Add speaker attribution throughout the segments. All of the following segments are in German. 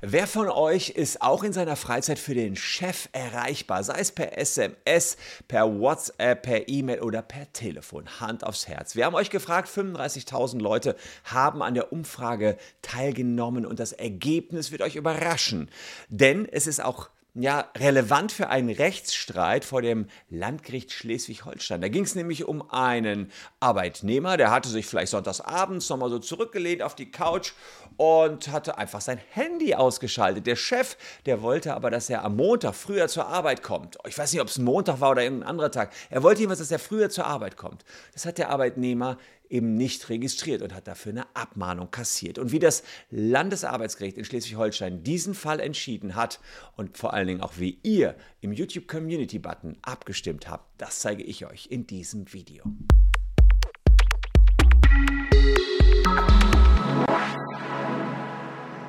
Speaker 1: Wer von euch ist auch in seiner Freizeit für den Chef erreichbar, sei es per SMS, per WhatsApp, per E-Mail oder per Telefon? Hand aufs Herz. Wir haben euch gefragt, 35.000 Leute haben an der Umfrage teilgenommen und das Ergebnis wird euch überraschen. Denn es ist auch ja, relevant für einen Rechtsstreit vor dem Landgericht Schleswig-Holstein. Da ging es nämlich um einen Arbeitnehmer, der hatte sich vielleicht sonntags abends nochmal so zurückgelehnt auf die Couch und hatte einfach sein Handy ausgeschaltet. Der Chef, der wollte aber, dass er am Montag früher zur Arbeit kommt. Ich weiß nicht, ob es Montag war oder irgendein anderer Tag. Er wollte jedenfalls, dass er früher zur Arbeit kommt. Das hat der Arbeitnehmer eben nicht registriert und hat dafür eine Abmahnung kassiert. Und wie das Landesarbeitsgericht in Schleswig-Holstein diesen Fall entschieden hat und vor allen Dingen auch wie ihr im YouTube Community Button abgestimmt habt, das zeige ich euch in diesem Video.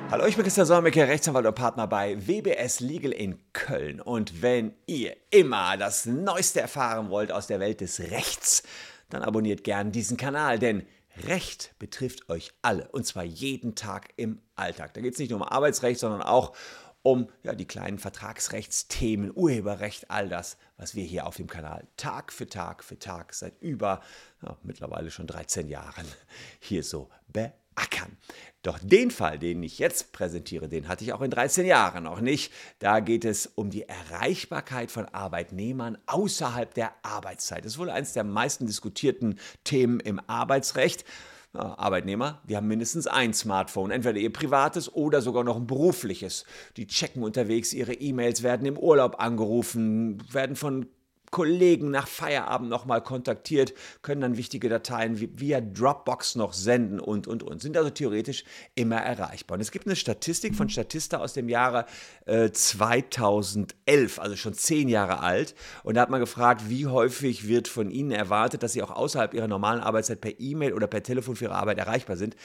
Speaker 1: Hallo, ich bin Christian Solmecke, Rechtsanwalt und Partner bei WBS Legal in Köln. Und wenn ihr immer das Neueste erfahren wollt aus der Welt des Rechts, dann abonniert gern diesen Kanal, denn Recht betrifft euch alle und zwar jeden Tag im Alltag. Da geht es nicht nur um Arbeitsrecht, sondern auch um ja, die kleinen Vertragsrechtsthemen, Urheberrecht, all das, was wir hier auf dem Kanal Tag für Tag für Tag seit über ja, mittlerweile schon 13 Jahren hier so beackern. Doch den Fall, den ich jetzt präsentiere, den hatte ich auch in 13 Jahren noch nicht. Da geht es um die Erreichbarkeit von Arbeitnehmern außerhalb der Arbeitszeit. Das ist wohl eines der meisten diskutierten Themen im Arbeitsrecht. Arbeitnehmer, die haben mindestens ein Smartphone, entweder ihr privates oder sogar noch ein berufliches. Die checken unterwegs ihre E-Mails, werden im Urlaub angerufen, werden von Kollegen nach Feierabend nochmal kontaktiert, können dann wichtige Dateien via Dropbox noch senden und, und, und. Sind also theoretisch immer erreichbar. Und es gibt eine Statistik von Statista aus dem Jahre äh, 2011, also schon zehn Jahre alt. Und da hat man gefragt, wie häufig wird von Ihnen erwartet, dass Sie auch außerhalb Ihrer normalen Arbeitszeit per E-Mail oder per Telefon für Ihre Arbeit erreichbar sind.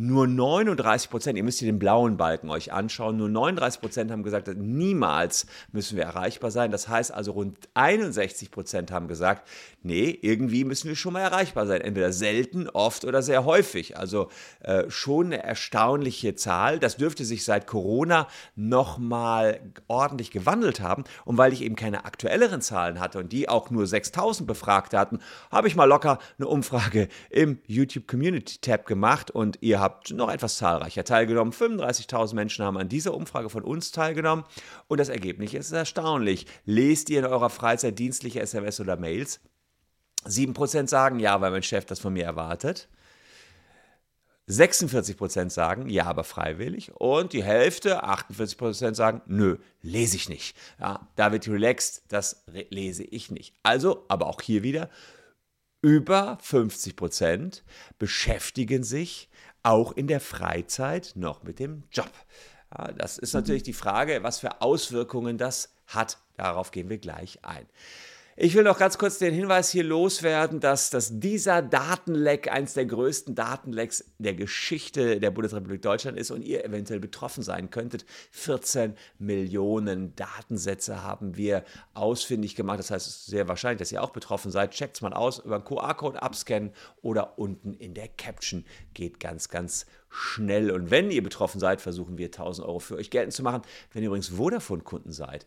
Speaker 1: Nur 39 Prozent, ihr müsst hier den blauen Balken euch anschauen, nur 39 Prozent haben gesagt, niemals müssen wir erreichbar sein. Das heißt also, rund 61 Prozent haben gesagt, nee, irgendwie müssen wir schon mal erreichbar sein. Entweder selten, oft oder sehr häufig. Also äh, schon eine erstaunliche Zahl. Das dürfte sich seit Corona nochmal ordentlich gewandelt haben. Und weil ich eben keine aktuelleren Zahlen hatte und die auch nur 6000 Befragte hatten, habe ich mal locker eine Umfrage im YouTube Community Tab gemacht und ihr habt habt noch etwas zahlreicher teilgenommen. 35.000 Menschen haben an dieser Umfrage von uns teilgenommen und das Ergebnis ist erstaunlich. Lest ihr in eurer Freizeit dienstliche SMS oder Mails? 7% sagen ja, weil mein Chef das von mir erwartet. 46% sagen, ja, aber freiwillig. Und die Hälfte, 48% sagen, nö, lese ich nicht. Ja, da wird relaxed, das lese ich nicht. Also, aber auch hier wieder, über 50% beschäftigen sich auch in der Freizeit noch mit dem Job. Ja, das ist natürlich die Frage, was für Auswirkungen das hat. Darauf gehen wir gleich ein. Ich will noch ganz kurz den Hinweis hier loswerden, dass, dass dieser Datenleck eines der größten Datenlecks der Geschichte der Bundesrepublik Deutschland ist und ihr eventuell betroffen sein könntet. 14 Millionen Datensätze haben wir ausfindig gemacht. Das heißt, es ist sehr wahrscheinlich, dass ihr auch betroffen seid. Checkt es mal aus, über den QR-Code abscannen oder unten in der Caption. Geht ganz, ganz schnell. Und wenn ihr betroffen seid, versuchen wir 1000 Euro für euch geltend zu machen. Wenn ihr übrigens Vodafone-Kunden seid,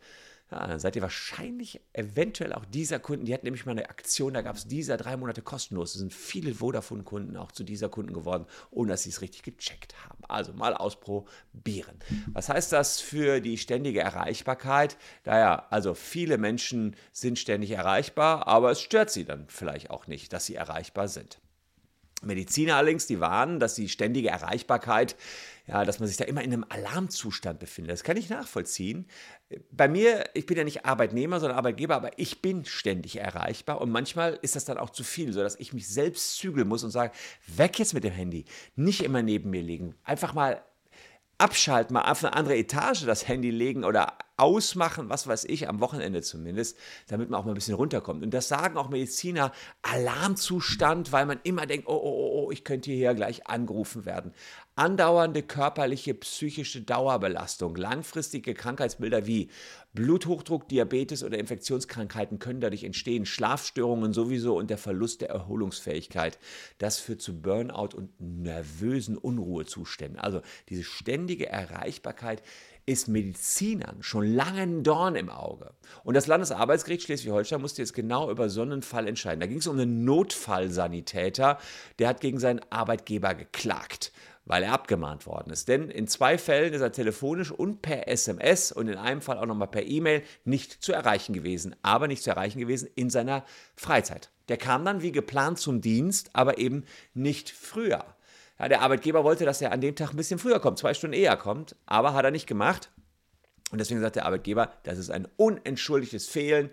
Speaker 1: ja, dann seid ihr wahrscheinlich eventuell auch dieser Kunden. Die hatten nämlich mal eine Aktion, da gab es dieser drei Monate kostenlos. Es sind viele Vodafone-Kunden auch zu dieser Kunden geworden, ohne dass sie es richtig gecheckt haben. Also mal ausprobieren. Was heißt das für die ständige Erreichbarkeit? Naja, also viele Menschen sind ständig erreichbar, aber es stört sie dann vielleicht auch nicht, dass sie erreichbar sind. Mediziner allerdings, die warnen, dass die ständige Erreichbarkeit, ja, dass man sich da immer in einem Alarmzustand befindet. Das kann ich nachvollziehen. Bei mir, ich bin ja nicht Arbeitnehmer, sondern Arbeitgeber, aber ich bin ständig erreichbar und manchmal ist das dann auch zu viel, sodass ich mich selbst zügeln muss und sage, weg jetzt mit dem Handy, nicht immer neben mir liegen, einfach mal abschalten, mal auf eine andere Etage das Handy legen oder ausmachen, was weiß ich, am Wochenende zumindest, damit man auch mal ein bisschen runterkommt. Und das sagen auch Mediziner, Alarmzustand, weil man immer denkt, oh, oh, oh, ich könnte hier gleich angerufen werden. Andauernde körperliche, psychische Dauerbelastung, langfristige Krankheitsbilder wie Bluthochdruck, Diabetes oder Infektionskrankheiten können dadurch entstehen, Schlafstörungen sowieso und der Verlust der Erholungsfähigkeit. Das führt zu Burnout und nervösen Unruhezuständen. Also diese ständige Erreichbarkeit ist Medizinern schon lange ein Dorn im Auge. Und das Landesarbeitsgericht Schleswig-Holstein musste jetzt genau über so einen Fall entscheiden. Da ging es um einen Notfallsanitäter, der hat gegen seinen Arbeitgeber geklagt weil er abgemahnt worden ist. Denn in zwei Fällen ist er telefonisch und per SMS und in einem Fall auch nochmal per E-Mail nicht zu erreichen gewesen, aber nicht zu erreichen gewesen in seiner Freizeit. Der kam dann wie geplant zum Dienst, aber eben nicht früher. Ja, der Arbeitgeber wollte, dass er an dem Tag ein bisschen früher kommt, zwei Stunden eher kommt, aber hat er nicht gemacht. Und deswegen sagt der Arbeitgeber, das ist ein unentschuldigtes Fehlen.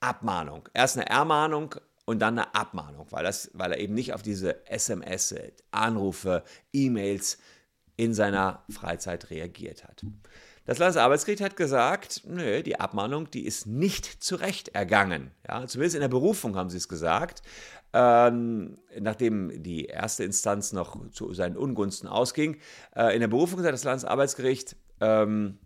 Speaker 1: Abmahnung. Erst eine Ermahnung, und dann eine Abmahnung, weil, das, weil er eben nicht auf diese SMS, Anrufe, E-Mails in seiner Freizeit reagiert hat. Das Landesarbeitsgericht hat gesagt, nö, die Abmahnung, die ist nicht zu Recht ergangen. Ja, zumindest in der Berufung haben sie es gesagt. Ähm, nachdem die erste Instanz noch zu seinen Ungunsten ausging. Äh, in der Berufung sagt das Landesarbeitsgericht, ähm,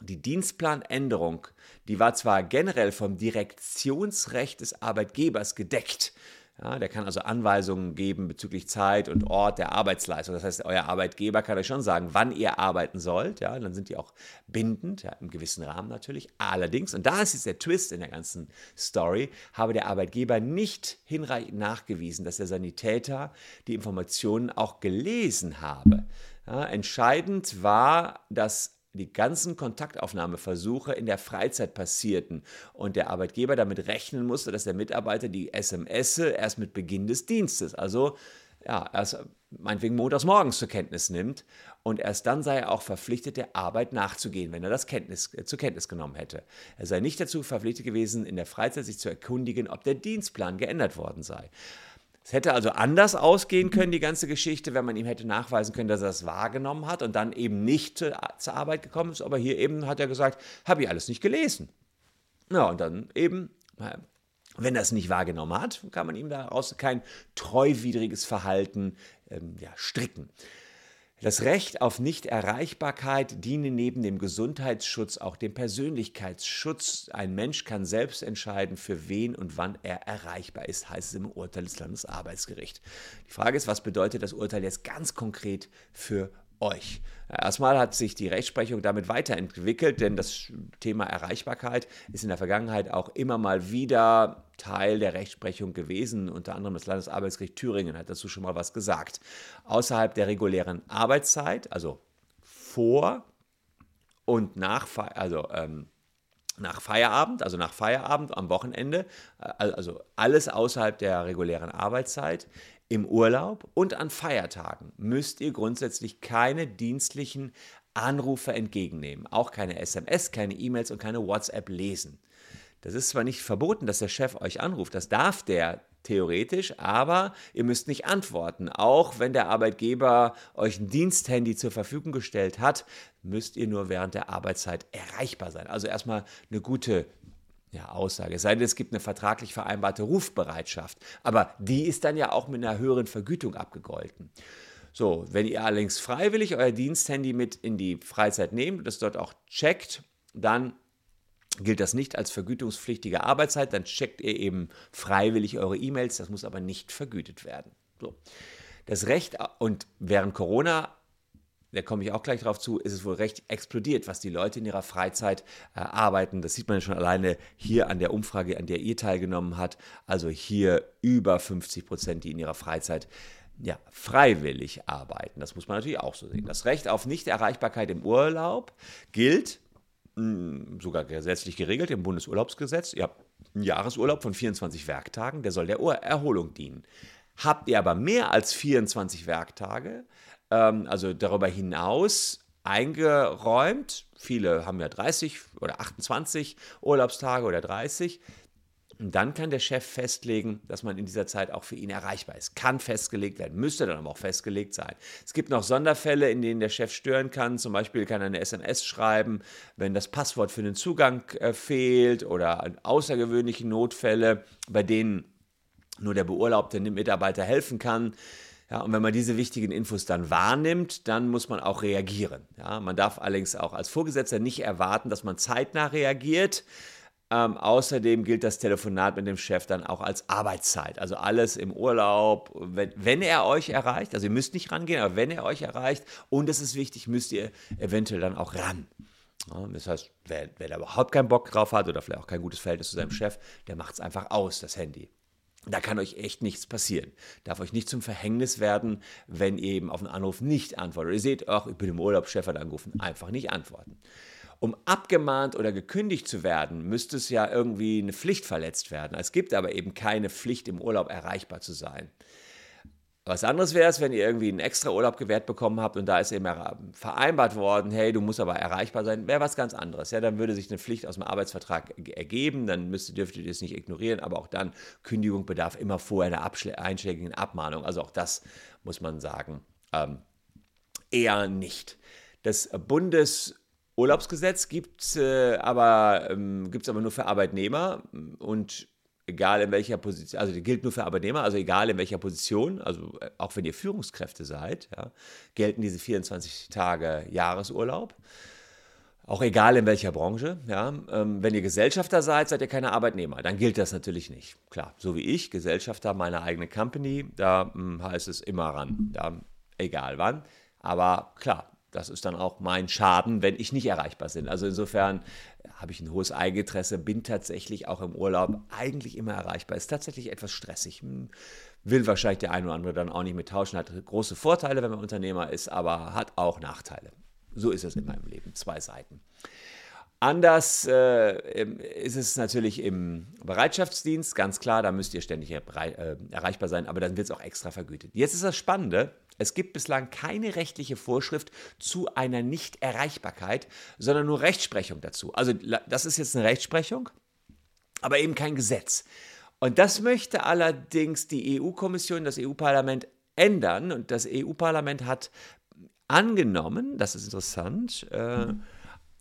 Speaker 1: die Dienstplanänderung, die war zwar generell vom Direktionsrecht des Arbeitgebers gedeckt. Ja, der kann also Anweisungen geben bezüglich Zeit und Ort der Arbeitsleistung. Das heißt, euer Arbeitgeber kann euch schon sagen, wann ihr arbeiten sollt. Ja, dann sind die auch bindend, ja, im gewissen Rahmen natürlich. Allerdings, und da ist jetzt der Twist in der ganzen Story, habe der Arbeitgeber nicht hinreichend nachgewiesen, dass der Sanitäter die Informationen auch gelesen habe. Ja, entscheidend war, dass die ganzen Kontaktaufnahmeversuche in der Freizeit passierten und der Arbeitgeber damit rechnen musste, dass der Mitarbeiter die SMS erst mit Beginn des Dienstes, also ja, erst meinetwegen montags morgens zur Kenntnis nimmt und erst dann sei er auch verpflichtet, der Arbeit nachzugehen, wenn er das Kenntnis, äh, zur Kenntnis genommen hätte. Er sei nicht dazu verpflichtet gewesen, in der Freizeit sich zu erkundigen, ob der Dienstplan geändert worden sei. Es hätte also anders ausgehen können, die ganze Geschichte, wenn man ihm hätte nachweisen können, dass er das wahrgenommen hat und dann eben nicht zur, Arbeit gekommen ist. Aber hier eben hat er gesagt, habe ich alles nicht gelesen. Ja, und dann eben, wenn er es nicht wahrgenommen hat, kann man ihm daraus kein treuwidriges Verhalten ähm, ja, stricken. Das Recht auf Nichterreichbarkeit diene neben dem Gesundheitsschutz auch dem Persönlichkeitsschutz. Ein Mensch kann selbst entscheiden, für wen und wann er erreichbar ist, heißt es im Urteil des Landesarbeitsgerichts. Die Frage ist, was bedeutet das Urteil jetzt ganz konkret für euch. Erstmal hat sich die Rechtsprechung damit weiterentwickelt, denn das Thema Erreichbarkeit ist in der Vergangenheit auch immer mal wieder Teil der Rechtsprechung gewesen. Unter anderem das Landesarbeitsgericht Thüringen hat dazu schon mal was gesagt. Außerhalb der regulären Arbeitszeit, also vor und nach, also ähm, nach Feierabend, also nach Feierabend am Wochenende, äh, also alles außerhalb der regulären Arbeitszeit, im Urlaub und an Feiertagen müsst ihr grundsätzlich keine dienstlichen Anrufe entgegennehmen, auch keine SMS, keine E-Mails und keine WhatsApp lesen. Das ist zwar nicht verboten, dass der Chef euch anruft, das darf der theoretisch, aber ihr müsst nicht antworten. Auch wenn der Arbeitgeber euch ein Diensthandy zur Verfügung gestellt hat, müsst ihr nur während der Arbeitszeit erreichbar sein. Also erstmal eine gute ja, Aussage. Es sei denn, es gibt eine vertraglich vereinbarte Rufbereitschaft. Aber die ist dann ja auch mit einer höheren Vergütung abgegolten. So, wenn ihr allerdings freiwillig euer Diensthandy mit in die Freizeit nehmt und das dort auch checkt, dann gilt das nicht als vergütungspflichtige Arbeitszeit, dann checkt ihr eben freiwillig eure E-Mails, das muss aber nicht vergütet werden. So. Das Recht und während Corona da komme ich auch gleich drauf zu, ist es wohl recht explodiert, was die Leute in ihrer Freizeit äh, arbeiten. Das sieht man schon alleine hier an der Umfrage, an der ihr teilgenommen habt. Also hier über 50 Prozent, die in ihrer Freizeit ja, freiwillig arbeiten. Das muss man natürlich auch so sehen. Das Recht auf Nichterreichbarkeit im Urlaub gilt, sogar gesetzlich geregelt im Bundesurlaubsgesetz. Ihr habt einen Jahresurlaub von 24 Werktagen, der soll der Erholung dienen. Habt ihr aber mehr als 24 Werktage, ähm, also darüber hinaus eingeräumt. Viele haben ja 30 oder 28 Urlaubstage oder 30. Und dann kann der Chef festlegen, dass man in dieser Zeit auch für ihn erreichbar ist. Kann festgelegt werden, müsste dann aber auch festgelegt sein. Es gibt noch Sonderfälle, in denen der Chef stören kann. Zum Beispiel kann er eine SMS schreiben, wenn das Passwort für den Zugang äh, fehlt oder außergewöhnliche Notfälle, bei denen nur der beurlaubte Mitarbeiter helfen kann. Ja, und wenn man diese wichtigen Infos dann wahrnimmt, dann muss man auch reagieren. Ja, man darf allerdings auch als Vorgesetzter nicht erwarten, dass man zeitnah reagiert. Ähm, außerdem gilt das Telefonat mit dem Chef dann auch als Arbeitszeit. Also alles im Urlaub, wenn, wenn, er euch erreicht, also ihr müsst nicht rangehen, aber wenn er euch erreicht, und das ist wichtig, müsst ihr eventuell dann auch ran. Ja, das heißt, wer, wer da überhaupt keinen Bock drauf hat oder vielleicht auch kein gutes Verhältnis zu seinem Chef, der macht es einfach aus, das Handy. Da kann euch echt nichts passieren. Darf euch nicht zum Verhängnis werden, wenn ihr eben auf einen Anruf nicht antwortet. Ihr seht, ach, ich bin im Urlaub, Chef hat angerufen. Einfach nicht antworten. Um abgemahnt oder gekündigt zu werden, müsste es ja irgendwie eine Pflicht verletzt werden. Es gibt aber eben keine Pflicht, im Urlaub erreichbar zu sein. Was anderes wäre es, wenn ihr irgendwie einen extra Urlaub gewährt bekommen habt und da ist eben vereinbart worden, hey, du musst aber erreichbar sein, wäre was ganz anderes. Ja, dann würde sich eine Pflicht aus dem Arbeitsvertrag ergeben, dann müsstet, dürftet ihr es nicht ignorieren, aber auch dann, Kündigung bedarf immer vorher einer einschlägigen Abmahnung. Also auch das muss man sagen, ähm, eher nicht. Das Bundesurlaubsgesetz gibt es äh, aber, ähm, aber nur für Arbeitnehmer und egal in welcher Position, also gilt nur für Arbeitnehmer, also egal in welcher Position, also äh, auch wenn ihr Führungskräfte seid, ja, gelten diese 24 Tage Jahresurlaub. Auch egal in welcher Branche, ja. Ähm, wenn ihr Gesellschafter seid, seid ihr keine Arbeitnehmer. Dann gilt das natürlich nicht. Klar, so wie ich, Gesellschafter meiner eigenen Company, da hm, heißt es immer ran. Da, egal wann. Aber klar, das ist dann auch mein Schaden, wenn ich nicht erreichbar bin. Also insofern habe ich ein hohes Eigeninteresse, bin tatsächlich auch im Urlaub eigentlich immer erreichbar. Ist tatsächlich etwas stressig. Hm, will wahrscheinlich der eine oder andere dann auch nicht mit tauschen. Hat große Vorteile, wenn man Unternehmer ist, aber hat auch Nachteile. So ist es in meinem Leben. Zwei Seiten. Anders äh, ist es natürlich im Bereitschaftsdienst, ganz klar, da müsst ihr ständig äh, erreichbar sein, aber dann wird es auch extra vergütet. Jetzt ist das Spannende, es gibt bislang keine rechtliche Vorschrift zu einer Nichterreichbarkeit, sondern nur Rechtsprechung dazu. Also das ist jetzt eine Rechtsprechung, aber eben kein Gesetz. Und das möchte allerdings die EU-Kommission, das EU-Parlament ändern. Und das EU-Parlament hat angenommen, das ist interessant, äh, mhm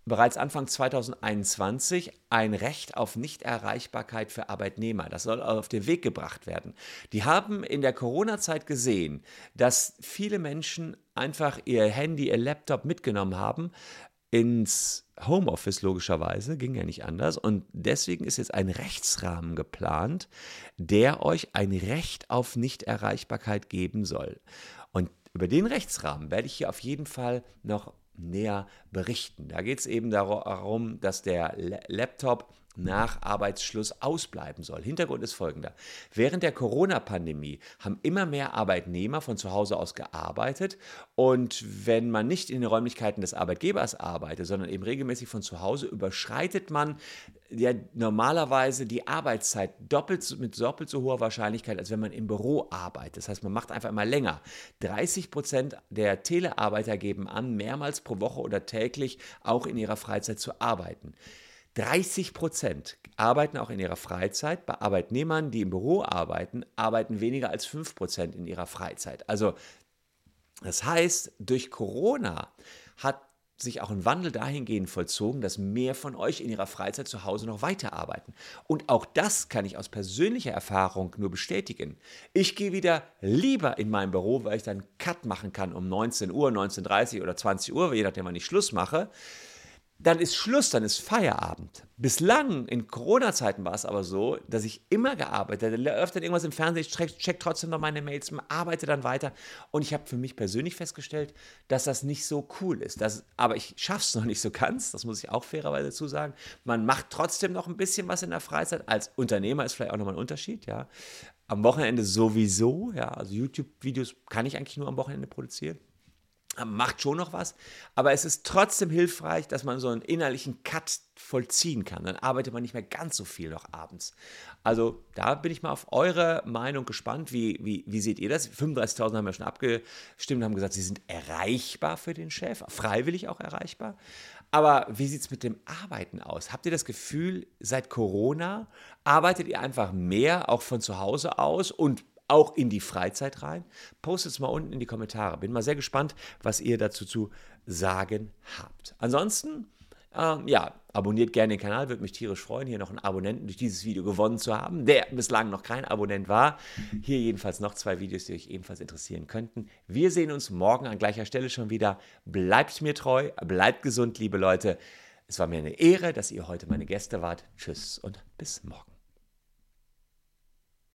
Speaker 1: bereits Anfang 2021 ein Recht auf Nichterreichbarkeit für Arbeitnehmer. Das soll auf den Weg gebracht werden. Die haben in der Corona-Zeit gesehen, dass viele Menschen einfach ihr Handy, ihr Laptop mitgenommen haben ins Homeoffice logischerweise, ging ja nicht anders. Und deswegen ist jetzt ein Rechtsrahmen geplant, der euch ein Recht auf Nichterreichbarkeit geben soll. Und über den Rechtsrahmen werde ich hier auf jeden Fall noch näher berichten. Da geht es eben darum, dass der Laptop nach Arbeitsschluss ausbleiben soll. Hintergrund ist folgender. Während der Corona-Pandemie haben immer mehr Arbeitnehmer von zu Hause aus gearbeitet und wenn man nicht in den Räumlichkeiten des Arbeitgebers arbeitet, sondern eben regelmäßig von zu Hause, überschreitet man ja normalerweise die Arbeitszeit doppelt, mit doppelt so hoher Wahrscheinlichkeit, als wenn man im Büro arbeitet. Das heißt, man macht einfach immer länger. 30 Prozent der Telearbeiter geben an, mehrmals pro Woche oder täglich auch in ihrer Freizeit zu arbeiten. 30 Prozent arbeiten auch in ihrer Freizeit. Bei Arbeitnehmern, die im Büro arbeiten, arbeiten weniger als 5 Prozent in ihrer Freizeit. Also das heißt, durch Corona hat sich auch ein Wandel dahingehend vollzogen, dass mehr von euch in ihrer Freizeit zu Hause noch weiterarbeiten. Und auch das kann ich aus persönlicher Erfahrung nur bestätigen. Ich gehe wieder lieber in mein Büro, weil ich dann Cut machen kann um 19 Uhr, 19.30 Uhr oder 20 Uhr, je nachdem, wann ich Schluss mache, dann ist Schluss, dann ist Feierabend. Bislang in Corona-Zeiten war es aber so, dass ich immer gearbeitet habe. Läuft dann irgendwas im Fernsehen, ich check, check trotzdem noch meine Mails, arbeite dann weiter. Und ich habe für mich persönlich festgestellt, dass das nicht so cool ist. Das, aber ich schaffe es noch nicht so ganz, das muss ich auch fairerweise dazu sagen. Man macht trotzdem noch ein bisschen was in der Freizeit. Als Unternehmer ist vielleicht auch nochmal ein Unterschied, ja. Am Wochenende sowieso, ja. Also YouTube-Videos kann ich eigentlich nur am Wochenende produzieren macht schon noch was, aber es ist trotzdem hilfreich, dass man so einen innerlichen Cut vollziehen kann. Dann arbeitet man nicht mehr ganz so viel noch abends. Also da bin ich mal auf eure Meinung gespannt. Wie, wie, wie seht ihr das? 35.000 haben ja schon abgestimmt, haben gesagt, sie sind erreichbar für den Chef, freiwillig auch erreichbar. Aber wie sieht es mit dem Arbeiten aus? Habt ihr das Gefühl, seit Corona arbeitet ihr einfach mehr, auch von zu Hause aus und auch in die Freizeit rein? Postet es mal unten in die Kommentare. Bin mal sehr gespannt, was ihr dazu zu sagen habt. Ansonsten ähm, ja, abonniert gerne den Kanal, würde mich tierisch freuen, hier noch einen Abonnenten durch dieses Video gewonnen zu haben, der bislang noch kein Abonnent war. Hier jedenfalls noch zwei Videos, die euch ebenfalls interessieren könnten. Wir sehen uns morgen an gleicher Stelle schon wieder. Bleibt mir treu, bleibt gesund, liebe Leute. Es war mir eine Ehre, dass ihr heute meine Gäste wart. Tschüss und bis morgen.